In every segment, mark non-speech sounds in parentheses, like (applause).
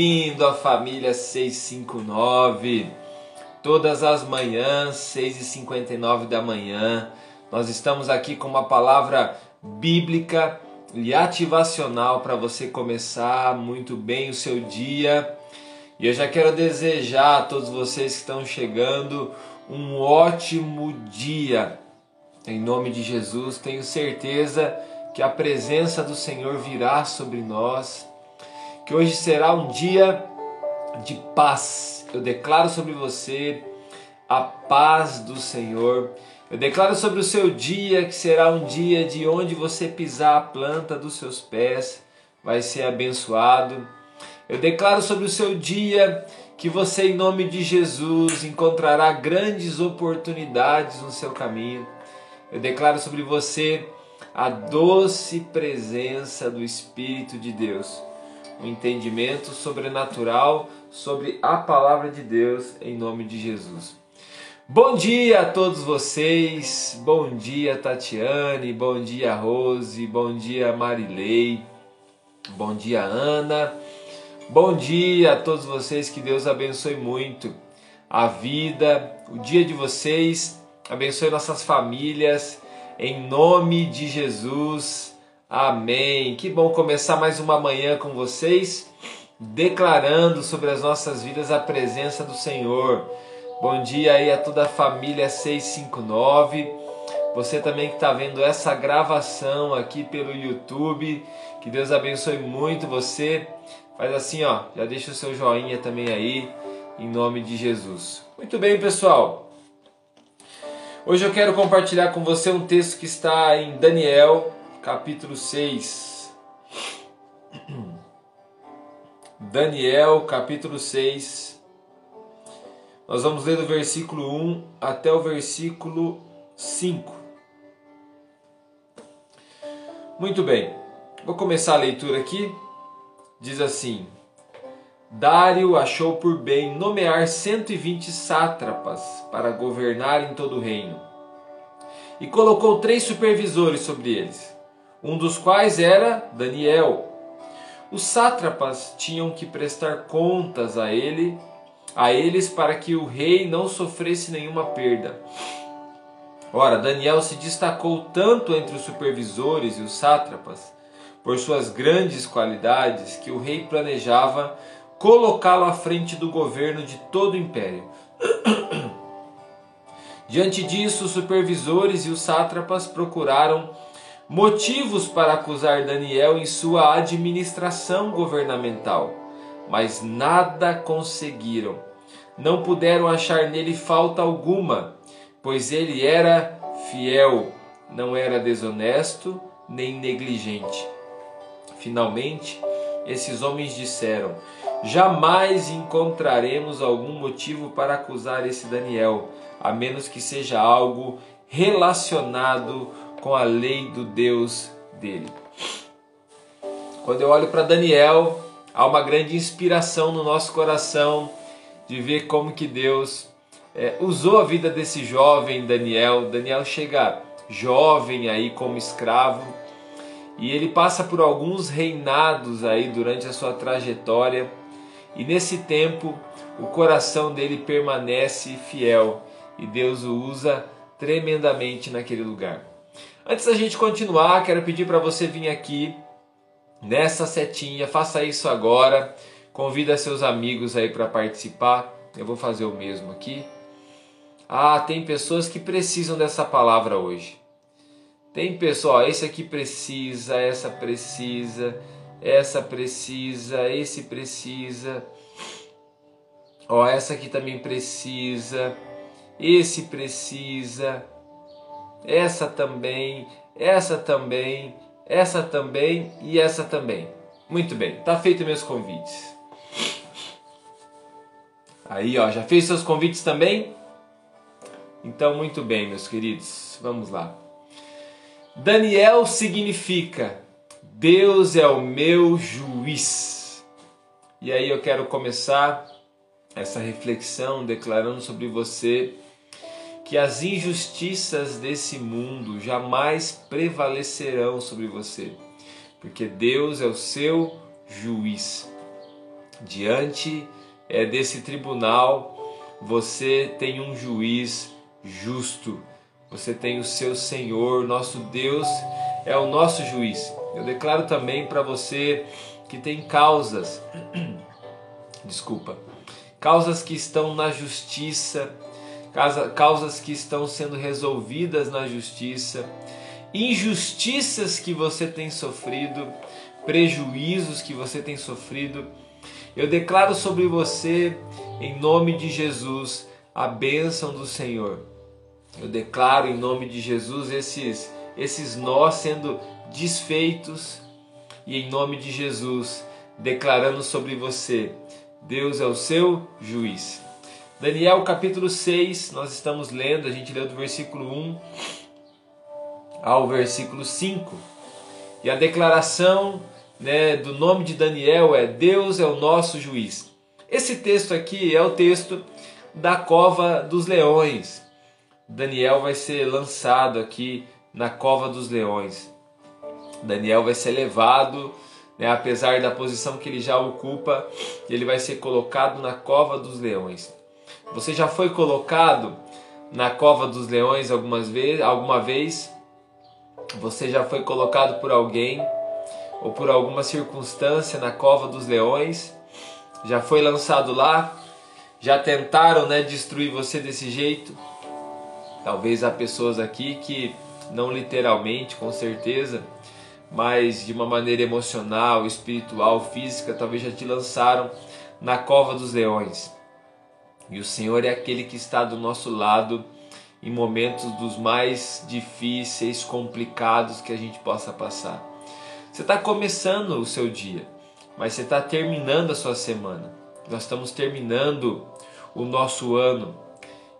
Bem-vindo à família 659. Todas as manhãs, 6h59 da manhã, nós estamos aqui com uma palavra bíblica e ativacional para você começar muito bem o seu dia. E eu já quero desejar a todos vocês que estão chegando um ótimo dia. Em nome de Jesus, tenho certeza que a presença do Senhor virá sobre nós que hoje será um dia de paz. Eu declaro sobre você a paz do Senhor. Eu declaro sobre o seu dia que será um dia de onde você pisar a planta dos seus pés vai ser abençoado. Eu declaro sobre o seu dia que você, em nome de Jesus, encontrará grandes oportunidades no seu caminho. Eu declaro sobre você a doce presença do Espírito de Deus um entendimento sobrenatural sobre a palavra de Deus em nome de Jesus. Bom dia a todos vocês, bom dia Tatiane, bom dia Rose, bom dia Marilei, bom dia Ana, bom dia a todos vocês, que Deus abençoe muito a vida, o dia de vocês, abençoe nossas famílias, em nome de Jesus. Amém. Que bom começar mais uma manhã com vocês, declarando sobre as nossas vidas a presença do Senhor. Bom dia aí a toda a família 659. Você também que está vendo essa gravação aqui pelo YouTube. Que Deus abençoe muito você. Faz assim, ó, já deixa o seu joinha também aí, em nome de Jesus. Muito bem, pessoal. Hoje eu quero compartilhar com você um texto que está em Daniel, capítulo 6. Daniel, capítulo 6. Nós vamos ler do versículo 1 até o versículo 5. Muito bem, vou começar a leitura aqui. Diz assim: Dário achou por bem nomear 120 sátrapas para governar em todo o reino, e colocou três supervisores sobre eles um dos quais era Daniel. Os sátrapas tinham que prestar contas a ele, a eles para que o rei não sofresse nenhuma perda. Ora, Daniel se destacou tanto entre os supervisores e os sátrapas por suas grandes qualidades que o rei planejava colocá-lo à frente do governo de todo o império. (coughs) Diante disso, os supervisores e os sátrapas procuraram motivos para acusar Daniel em sua administração governamental, mas nada conseguiram. Não puderam achar nele falta alguma, pois ele era fiel, não era desonesto nem negligente. Finalmente, esses homens disseram: Jamais encontraremos algum motivo para acusar esse Daniel, a menos que seja algo relacionado com a lei do Deus dele. Quando eu olho para Daniel, há uma grande inspiração no nosso coração de ver como que Deus é, usou a vida desse jovem Daniel. Daniel chega jovem aí como escravo e ele passa por alguns reinados aí durante a sua trajetória e nesse tempo o coração dele permanece fiel e Deus o usa tremendamente naquele lugar. Antes da gente continuar, quero pedir para você vir aqui nessa setinha, faça isso agora. Convida seus amigos aí para participar. Eu vou fazer o mesmo aqui. Ah, tem pessoas que precisam dessa palavra hoje. Tem pessoal, esse aqui precisa, essa precisa, essa precisa, esse precisa. Ó, essa aqui também precisa, esse precisa essa também, essa também, essa também e essa também. Muito bem, tá feito meus convites. Aí, ó, já fez seus convites também? Então, muito bem, meus queridos, vamos lá. Daniel significa Deus é o meu juiz. E aí eu quero começar essa reflexão declarando sobre você que as injustiças desse mundo jamais prevalecerão sobre você, porque Deus é o seu juiz. diante é, desse tribunal você tem um juiz justo. Você tem o seu Senhor, nosso Deus é o nosso juiz. Eu declaro também para você que tem causas, (clears throat) desculpa, causas que estão na justiça, causas que estão sendo resolvidas na justiça, injustiças que você tem sofrido, prejuízos que você tem sofrido. Eu declaro sobre você, em nome de Jesus, a bênção do Senhor. Eu declaro em nome de Jesus esses, esses nós sendo desfeitos e em nome de Jesus, declarando sobre você: Deus é o seu juiz. Daniel capítulo 6, nós estamos lendo, a gente leu do versículo 1 ao versículo 5. E a declaração né, do nome de Daniel é Deus é o nosso juiz. Esse texto aqui é o texto da cova dos leões. Daniel vai ser lançado aqui na cova dos leões. Daniel vai ser levado, né, apesar da posição que ele já ocupa, ele vai ser colocado na cova dos leões. Você já foi colocado na cova dos leões algumas vezes, alguma vez? Você já foi colocado por alguém ou por alguma circunstância na cova dos leões? Já foi lançado lá? Já tentaram, né, destruir você desse jeito? Talvez há pessoas aqui que não literalmente, com certeza, mas de uma maneira emocional, espiritual, física, talvez já te lançaram na cova dos leões. E o Senhor é aquele que está do nosso lado em momentos dos mais difíceis, complicados que a gente possa passar. Você está começando o seu dia, mas você está terminando a sua semana. Nós estamos terminando o nosso ano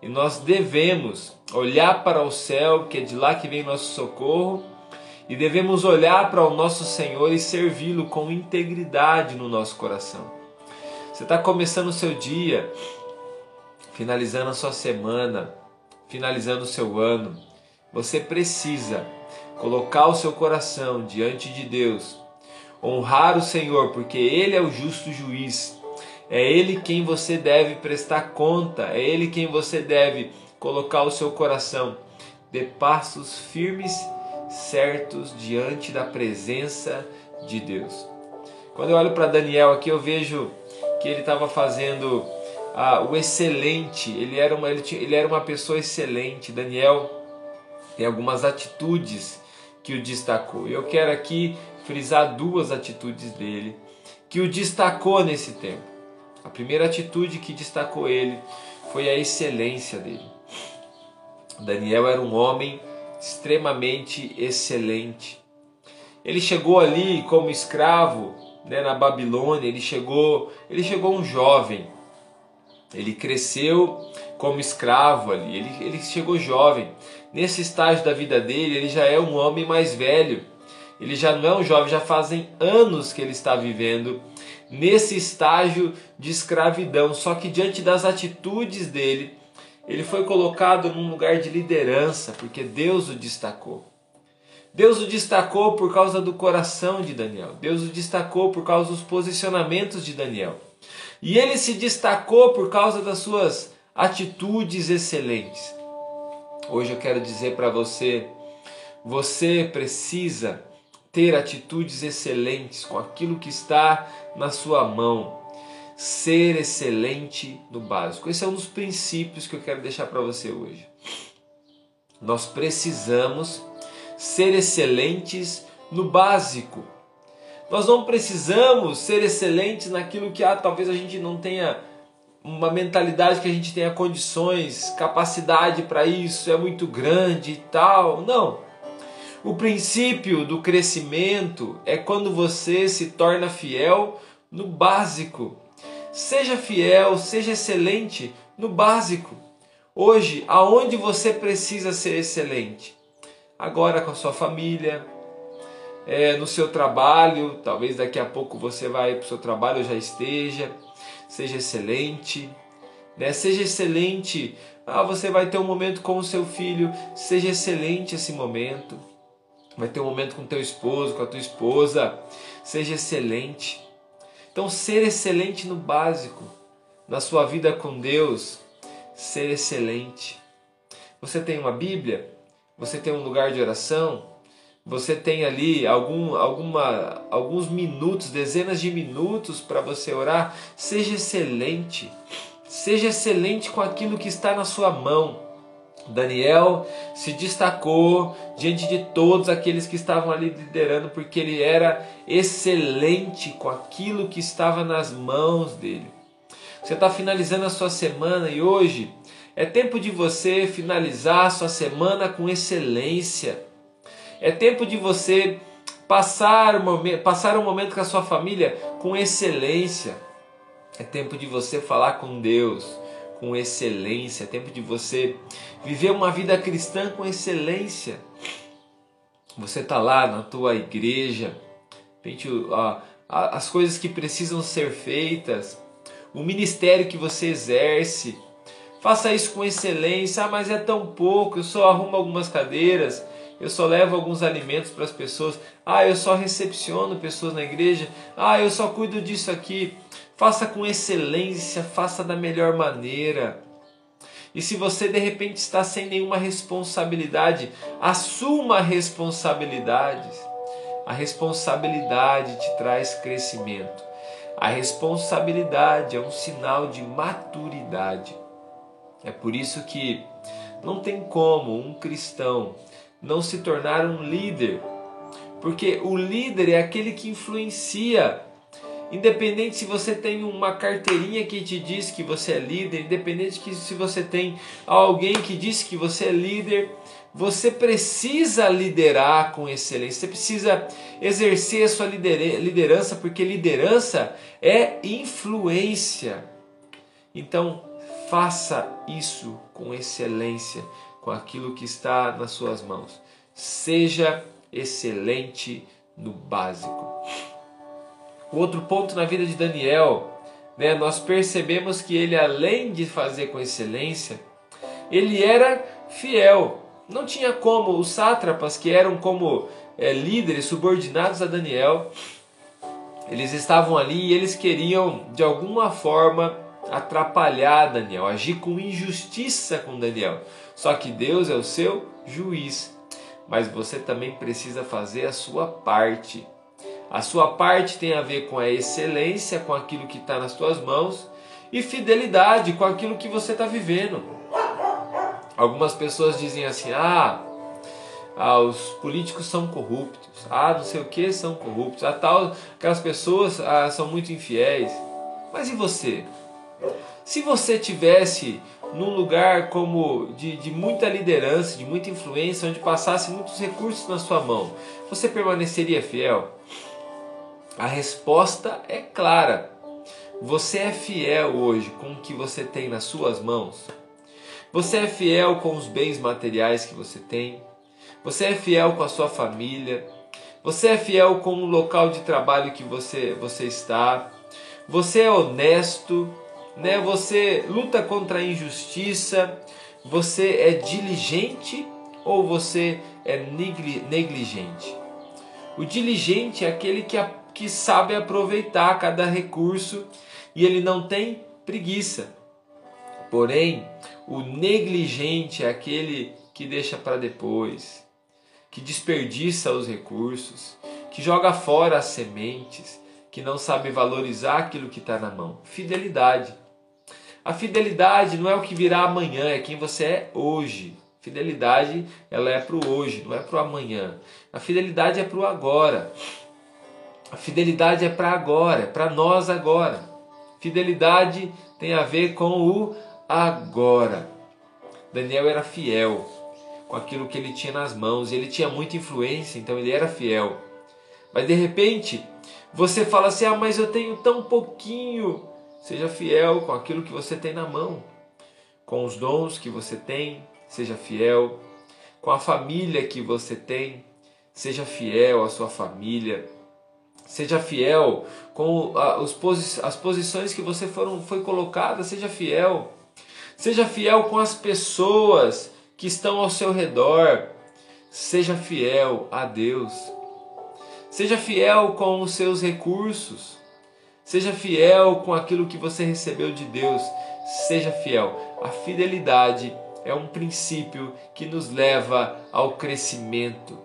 e nós devemos olhar para o céu, que é de lá que vem nosso socorro e devemos olhar para o nosso Senhor e servi-lo com integridade no nosso coração. Você está começando o seu dia, finalizando a sua semana, finalizando o seu ano. Você precisa colocar o seu coração diante de Deus, honrar o Senhor, porque Ele é o justo juiz. É Ele quem você deve prestar conta, é Ele quem você deve colocar o seu coração. Dê passos firmes certos diante da presença de Deus. Quando eu olho para Daniel aqui, eu vejo que ele estava fazendo ah, o excelente, ele era, uma, ele, tinha, ele era uma pessoa excelente. Daniel tem algumas atitudes que o destacou. Eu quero aqui frisar duas atitudes dele que o destacou nesse tempo. A primeira atitude que destacou ele foi a excelência dele. Daniel era um homem extremamente excelente. Ele chegou ali como escravo, né, na Babilônia, ele chegou, ele chegou um jovem. Ele cresceu como escravo ali, ele, ele chegou jovem. Nesse estágio da vida dele, ele já é um homem mais velho. Ele já não é um jovem, já fazem anos que ele está vivendo nesse estágio de escravidão. Só que diante das atitudes dele, ele foi colocado num lugar de liderança porque Deus o destacou. Deus o destacou por causa do coração de Daniel. Deus o destacou por causa dos posicionamentos de Daniel. E ele se destacou por causa das suas atitudes excelentes. Hoje eu quero dizer para você, você precisa ter atitudes excelentes com aquilo que está na sua mão ser excelente no básico. Esse é um dos princípios que eu quero deixar para você hoje. Nós precisamos ser excelentes no básico. Nós não precisamos ser excelentes naquilo que ah, talvez a gente não tenha uma mentalidade que a gente tenha condições, capacidade para isso, é muito grande e tal. Não. O princípio do crescimento é quando você se torna fiel no básico. Seja fiel, seja excelente no básico. Hoje, aonde você precisa ser excelente? Agora com a sua família, é, no seu trabalho, talvez daqui a pouco você vai para o seu trabalho, já esteja. Seja excelente, né? Seja excelente. Ah, você vai ter um momento com o seu filho, seja excelente esse momento. Vai ter um momento com teu esposo, com a tua esposa, seja excelente. Então, ser excelente no básico, na sua vida com Deus, ser excelente. Você tem uma Bíblia? Você tem um lugar de oração? Você tem ali algum, alguma, alguns minutos, dezenas de minutos para você orar? Seja excelente. Seja excelente com aquilo que está na sua mão. Daniel se destacou diante de todos aqueles que estavam ali liderando, porque ele era excelente com aquilo que estava nas mãos dele. Você está finalizando a sua semana e hoje é tempo de você finalizar a sua semana com excelência. É tempo de você passar um momento, passar um momento com a sua família com excelência. É tempo de você falar com Deus com excelência. É tempo de você viver uma vida cristã com excelência. Você está lá na tua igreja, as coisas que precisam ser feitas, o ministério que você exerce. Faça isso com excelência. Ah, mas é tão pouco, eu só arrumo algumas cadeiras, eu só levo alguns alimentos para as pessoas. Ah, eu só recepciono pessoas na igreja. Ah, eu só cuido disso aqui. Faça com excelência, faça da melhor maneira. E se você de repente está sem nenhuma responsabilidade, assuma responsabilidades. A responsabilidade te traz crescimento. A responsabilidade é um sinal de maturidade. É por isso que não tem como um cristão não se tornar um líder, porque o líder é aquele que influencia Independente se você tem uma carteirinha que te diz que você é líder, independente que se você tem alguém que diz que você é líder, você precisa liderar com excelência. Você precisa exercer a sua liderança, porque liderança é influência. Então, faça isso com excelência, com aquilo que está nas suas mãos. Seja excelente no básico. Outro ponto na vida de Daniel, né, nós percebemos que ele, além de fazer com excelência, ele era fiel. Não tinha como os sátrapas, que eram como é, líderes subordinados a Daniel, eles estavam ali e eles queriam, de alguma forma, atrapalhar Daniel, agir com injustiça com Daniel. Só que Deus é o seu juiz. Mas você também precisa fazer a sua parte. A sua parte tem a ver com a excelência, com aquilo que está nas tuas mãos, e fidelidade com aquilo que você está vivendo. Algumas pessoas dizem assim: ah, ah, os políticos são corruptos, ah, não sei o que são corruptos, ah, tal, aquelas pessoas ah, são muito infiéis. Mas e você? Se você tivesse num lugar como de, de muita liderança, de muita influência, onde passasse muitos recursos na sua mão, você permaneceria fiel? A resposta é clara. Você é fiel hoje com o que você tem nas suas mãos? Você é fiel com os bens materiais que você tem? Você é fiel com a sua família? Você é fiel com o local de trabalho que você, você está? Você é honesto? Né? Você luta contra a injustiça? Você é diligente ou você é negligente? O diligente é aquele que que sabe aproveitar cada recurso e ele não tem preguiça. Porém, o negligente é aquele que deixa para depois, que desperdiça os recursos, que joga fora as sementes, que não sabe valorizar aquilo que está na mão. Fidelidade. A fidelidade não é o que virá amanhã, é quem você é hoje. Fidelidade, ela é para o hoje, não é para o amanhã. A fidelidade é para o agora. A fidelidade é para agora, é para nós agora. Fidelidade tem a ver com o agora. Daniel era fiel com aquilo que ele tinha nas mãos, ele tinha muita influência, então ele era fiel. Mas de repente, você fala assim: "Ah, mas eu tenho tão pouquinho". Seja fiel com aquilo que você tem na mão, com os dons que você tem, seja fiel, com a família que você tem, seja fiel à sua família Seja fiel com as posições que você foram, foi colocada, seja fiel. Seja fiel com as pessoas que estão ao seu redor. Seja fiel a Deus. Seja fiel com os seus recursos. Seja fiel com aquilo que você recebeu de Deus. Seja fiel. A fidelidade é um princípio que nos leva ao crescimento.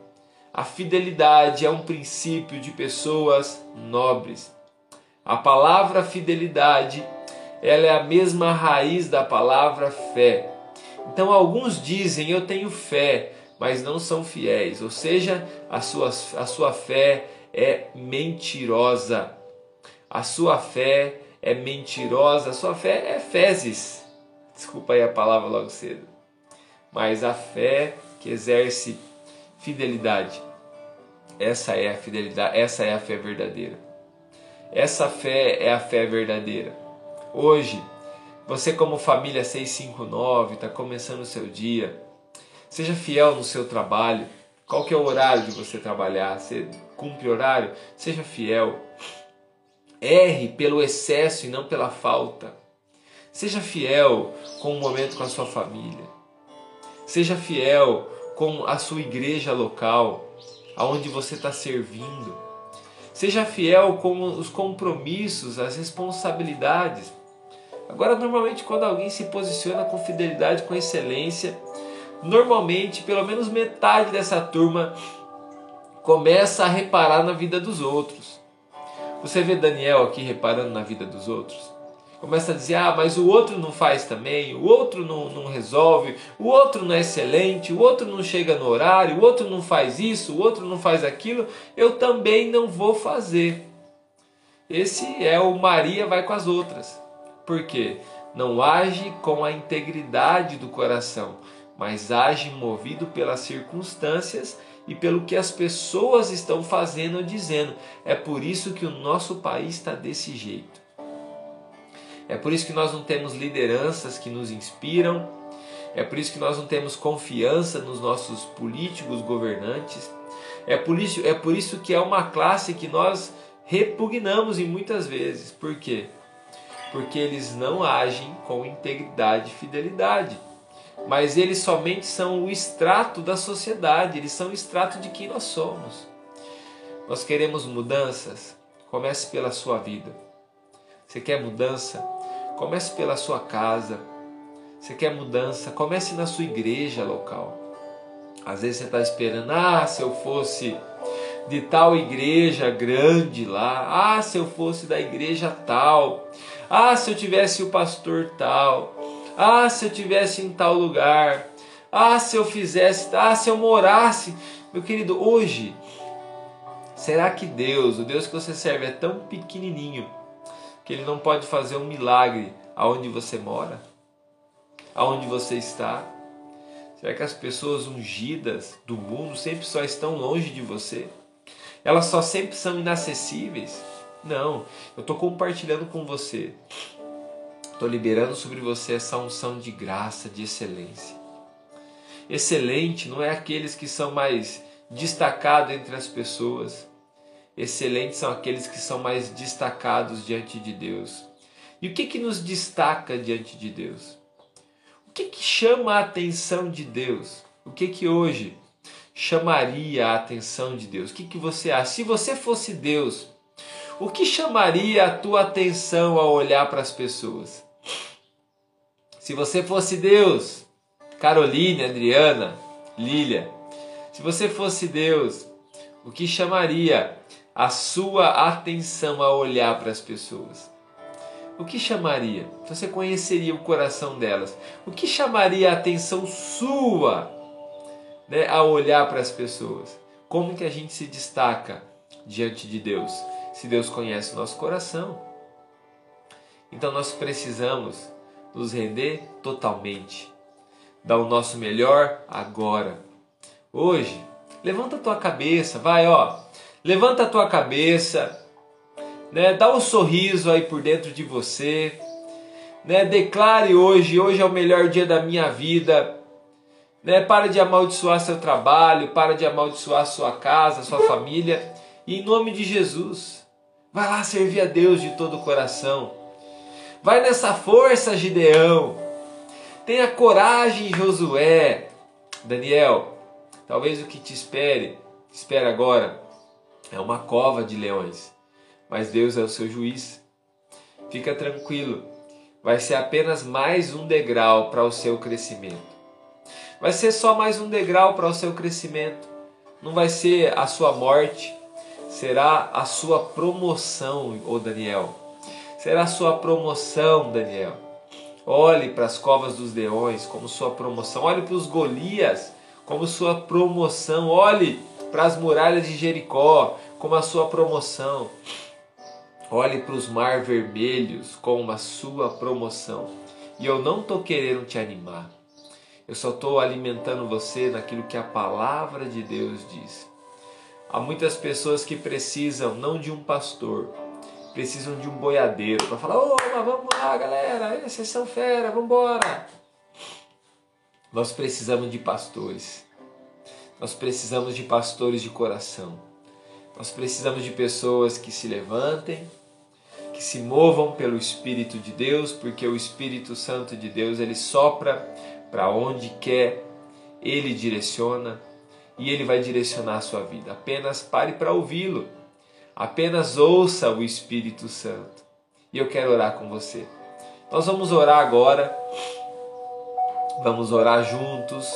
A fidelidade é um princípio de pessoas nobres. A palavra fidelidade, ela é a mesma raiz da palavra fé. Então alguns dizem eu tenho fé, mas não são fiéis, ou seja, a sua, a sua fé é mentirosa. A sua fé é mentirosa, a sua fé é fezes. Desculpa aí a palavra logo cedo. Mas a fé que exerce fidelidade, essa é a fidelidade, essa é a fé verdadeira. Essa fé é a fé verdadeira. Hoje, você como família 659 está começando o seu dia. Seja fiel no seu trabalho. Qual que é o horário de você trabalhar? Você cumpre horário? Seja fiel. Erre pelo excesso e não pela falta. Seja fiel com o momento com a sua família. Seja fiel com a sua igreja local, aonde você está servindo. Seja fiel com os compromissos, as responsabilidades. Agora, normalmente, quando alguém se posiciona com fidelidade, com excelência, normalmente, pelo menos metade dessa turma começa a reparar na vida dos outros. Você vê Daniel aqui reparando na vida dos outros? Começa a dizer, ah, mas o outro não faz também, o outro não, não resolve, o outro não é excelente, o outro não chega no horário, o outro não faz isso, o outro não faz aquilo, eu também não vou fazer. Esse é o Maria vai com as outras. Por quê? Não age com a integridade do coração, mas age movido pelas circunstâncias e pelo que as pessoas estão fazendo ou dizendo. É por isso que o nosso país está desse jeito. É por isso que nós não temos lideranças que nos inspiram. É por isso que nós não temos confiança nos nossos políticos governantes. É por isso, é por isso que é uma classe que nós repugnamos em muitas vezes. Por quê? Porque eles não agem com integridade e fidelidade mas eles somente são o extrato da sociedade, eles são o extrato de quem nós somos. Nós queremos mudanças? Comece pela sua vida. Você quer mudança? Comece pela sua casa. Você quer mudança? Comece na sua igreja local. Às vezes você está esperando, ah, se eu fosse de tal igreja grande lá, ah, se eu fosse da igreja tal, ah, se eu tivesse o pastor tal, ah, se eu tivesse em tal lugar. Ah, se eu fizesse. Ah, se eu morasse. Meu querido, hoje, será que Deus, o Deus que você serve, é tão pequenininho que ele não pode fazer um milagre aonde você mora? Aonde você está? Será que as pessoas ungidas do mundo sempre só estão longe de você? Elas só sempre são inacessíveis? Não, eu estou compartilhando com você Estou liberando sobre você essa unção de graça, de excelência. Excelente não é aqueles que são mais destacados entre as pessoas. Excelentes são aqueles que são mais destacados diante de Deus. E o que, que nos destaca diante de Deus? O que, que chama a atenção de Deus? O que, que hoje chamaria a atenção de Deus? O que, que você acha? Se você fosse Deus, o que chamaria a tua atenção ao olhar para as pessoas? Se você fosse Deus, Caroline, Adriana, Lília, se você fosse Deus, o que chamaria a sua atenção a olhar para as pessoas? O que chamaria? Você conheceria o coração delas. O que chamaria a atenção sua né, a olhar para as pessoas? Como que a gente se destaca diante de Deus? Se Deus conhece o nosso coração. Então nós precisamos nos render totalmente. Dar o nosso melhor agora. Hoje, levanta a tua cabeça, vai, ó. Levanta a tua cabeça, né? Dá um sorriso aí por dentro de você, né? Declare hoje, hoje é o melhor dia da minha vida. Né? Para de amaldiçoar seu trabalho, para de amaldiçoar sua casa, sua família. E em nome de Jesus, vai lá servir a Deus de todo o coração. Vai nessa força, Gideão. Tenha coragem, Josué. Daniel, talvez o que te espere, te espera agora, é uma cova de leões. Mas Deus é o seu juiz. fica tranquilo. Vai ser apenas mais um degrau para o seu crescimento. Vai ser só mais um degrau para o seu crescimento. Não vai ser a sua morte, será a sua promoção, ô Daniel. Será a sua promoção, Daniel. Olhe para as covas dos leões como sua promoção. Olhe para os Golias como sua promoção. Olhe para as muralhas de Jericó como a sua promoção. Olhe para os mar vermelhos como a sua promoção. E eu não estou querendo te animar. Eu só estou alimentando você naquilo que a palavra de Deus diz. Há muitas pessoas que precisam não de um pastor, precisam de um boiadeiro para falar: Ô, vamos lá, galera, vocês são fera, vamos embora. Nós precisamos de pastores. Nós precisamos de pastores de coração. Nós precisamos de pessoas que se levantem, que se movam pelo Espírito de Deus, porque o Espírito Santo de Deus ele sopra para onde quer, ele direciona e ele vai direcionar a sua vida. Apenas pare para ouvi-lo. Apenas ouça o Espírito Santo. E eu quero orar com você. Nós vamos orar agora. Vamos orar juntos.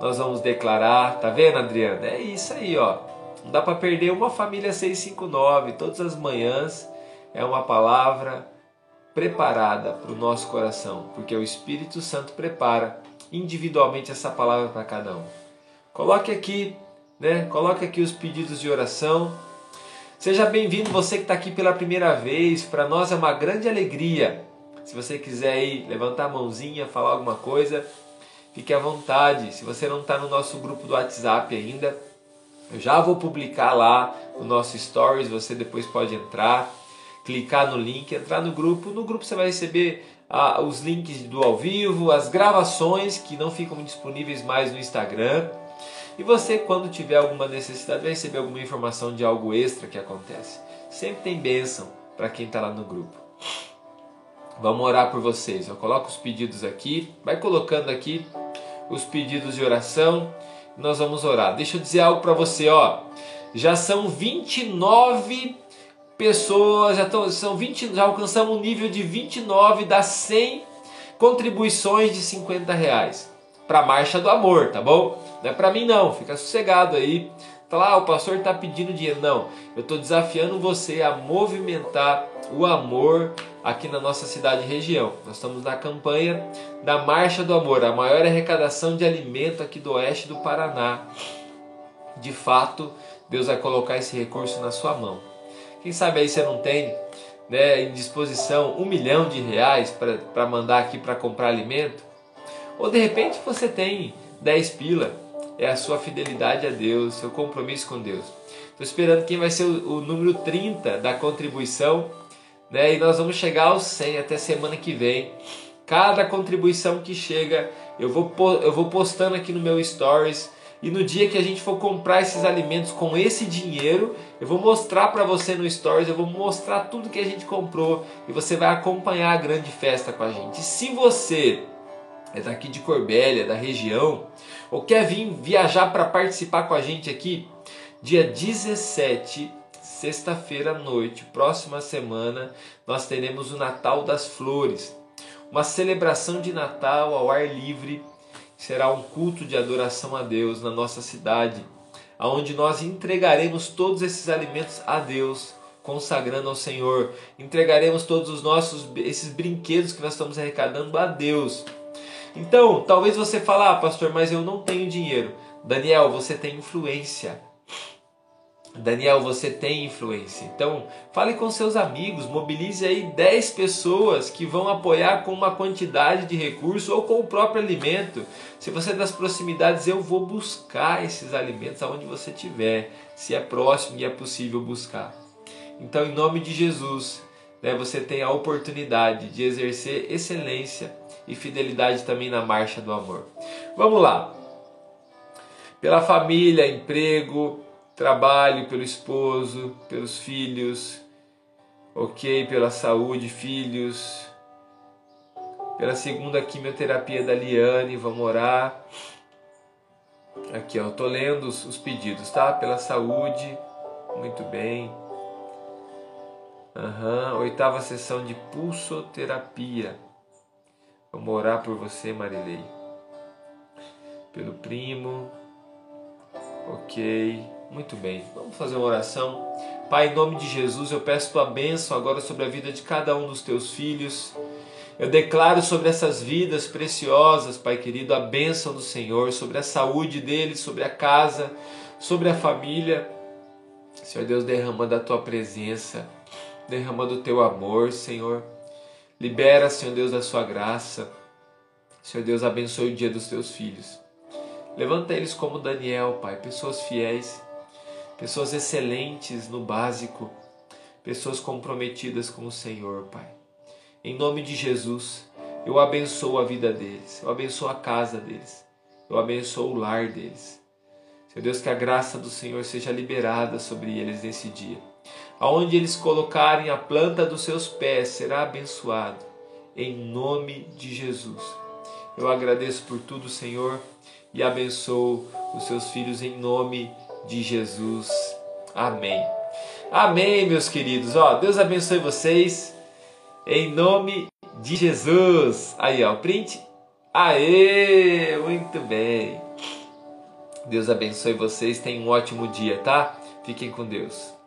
Nós vamos declarar, tá vendo, Adriana? É isso aí, ó. Não dá para perder uma família 659 todas as manhãs. É uma palavra preparada para o nosso coração, porque o Espírito Santo prepara individualmente essa palavra para cada um. Coloque aqui, né? Coloque aqui os pedidos de oração. Seja bem-vindo você que está aqui pela primeira vez. Para nós é uma grande alegria. Se você quiser aí levantar a mãozinha, falar alguma coisa, fique à vontade. Se você não está no nosso grupo do WhatsApp ainda, eu já vou publicar lá o nosso Stories. Você depois pode entrar clicar no link, entrar no grupo. No grupo você vai receber ah, os links do ao vivo, as gravações que não ficam disponíveis mais no Instagram. E você, quando tiver alguma necessidade, vai receber alguma informação de algo extra que acontece. Sempre tem bênção para quem está lá no grupo. Vamos orar por vocês. Eu coloco os pedidos aqui, vai colocando aqui os pedidos de oração. Nós vamos orar. Deixa eu dizer algo para você, ó. Já são 29 pessoas, já, estão, são 20, já alcançamos um nível de 29 das 100 contribuições de 50 reais para a Marcha do Amor, tá bom? Não é para mim não, fica sossegado aí. Tá lá, o pastor está pedindo dinheiro. Não, eu estou desafiando você a movimentar o amor aqui na nossa cidade e região. Nós estamos na campanha da Marcha do Amor, a maior arrecadação de alimento aqui do oeste do Paraná. De fato, Deus vai colocar esse recurso na sua mão. Quem sabe aí você não tem né, em disposição um milhão de reais para mandar aqui para comprar alimento? Ou de repente você tem 10 pila, é a sua fidelidade a Deus, seu compromisso com Deus. Estou esperando quem vai ser o, o, número 30 da contribuição, né? E nós vamos chegar aos 100 até semana que vem. Cada contribuição que chega, eu vou, eu vou postando aqui no meu stories e no dia que a gente for comprar esses alimentos com esse dinheiro, eu vou mostrar para você no Stories, eu vou mostrar tudo que a gente comprou e você vai acompanhar a grande festa com a gente. E se você é daqui de Corbélia, da região, ou quer vir viajar para participar com a gente aqui, dia 17, sexta-feira à noite, próxima semana, nós teremos o Natal das Flores, uma celebração de Natal ao ar livre será um culto de adoração a Deus na nossa cidade, aonde nós entregaremos todos esses alimentos a Deus, consagrando ao Senhor. Entregaremos todos os nossos esses brinquedos que nós estamos arrecadando a Deus. Então, talvez você fale, ah, pastor, mas eu não tenho dinheiro. Daniel, você tem influência. Daniel, você tem influência. Então, fale com seus amigos, mobilize aí 10 pessoas que vão apoiar com uma quantidade de recurso ou com o próprio alimento. Se você é das proximidades, eu vou buscar esses alimentos aonde você estiver, se é próximo e é possível buscar. Então, em nome de Jesus, né, você tem a oportunidade de exercer excelência e fidelidade também na marcha do amor. Vamos lá. Pela família, emprego, trabalho, pelo esposo, pelos filhos, ok? Pela saúde, filhos, pela segunda quimioterapia da Liane, vamos orar. Aqui, ó, tô lendo os, os pedidos, tá? Pela saúde, muito bem. Uhum. Oitava sessão de pulsoterapia. Vamos orar por você, Marilei. Pelo primo. Ok. Muito bem. Vamos fazer uma oração. Pai, em nome de Jesus, eu peço tua bênção agora sobre a vida de cada um dos teus filhos. Eu declaro sobre essas vidas preciosas, Pai querido, a bênção do Senhor, sobre a saúde deles, sobre a casa, sobre a família. Senhor Deus, derramando a tua presença, derramando o teu amor, Senhor. Libera, Senhor Deus, da sua graça. Senhor Deus, abençoe o dia dos teus filhos. Levanta eles como Daniel, Pai, pessoas fiéis, pessoas excelentes no básico, pessoas comprometidas com o Senhor, Pai. Em nome de Jesus, eu abençoo a vida deles, eu abençoo a casa deles, eu abençoo o lar deles. Senhor Deus, que a graça do Senhor seja liberada sobre eles nesse dia. Aonde eles colocarem a planta dos seus pés será abençoado, em nome de Jesus. Eu agradeço por tudo, Senhor, e abençoo os seus filhos em nome de Jesus. Amém. Amém, meus queridos. Ó, Deus abençoe vocês. Em nome de Jesus. Aí, ó, print. Aê! Muito bem. Deus abençoe vocês. Tenham um ótimo dia, tá? Fiquem com Deus.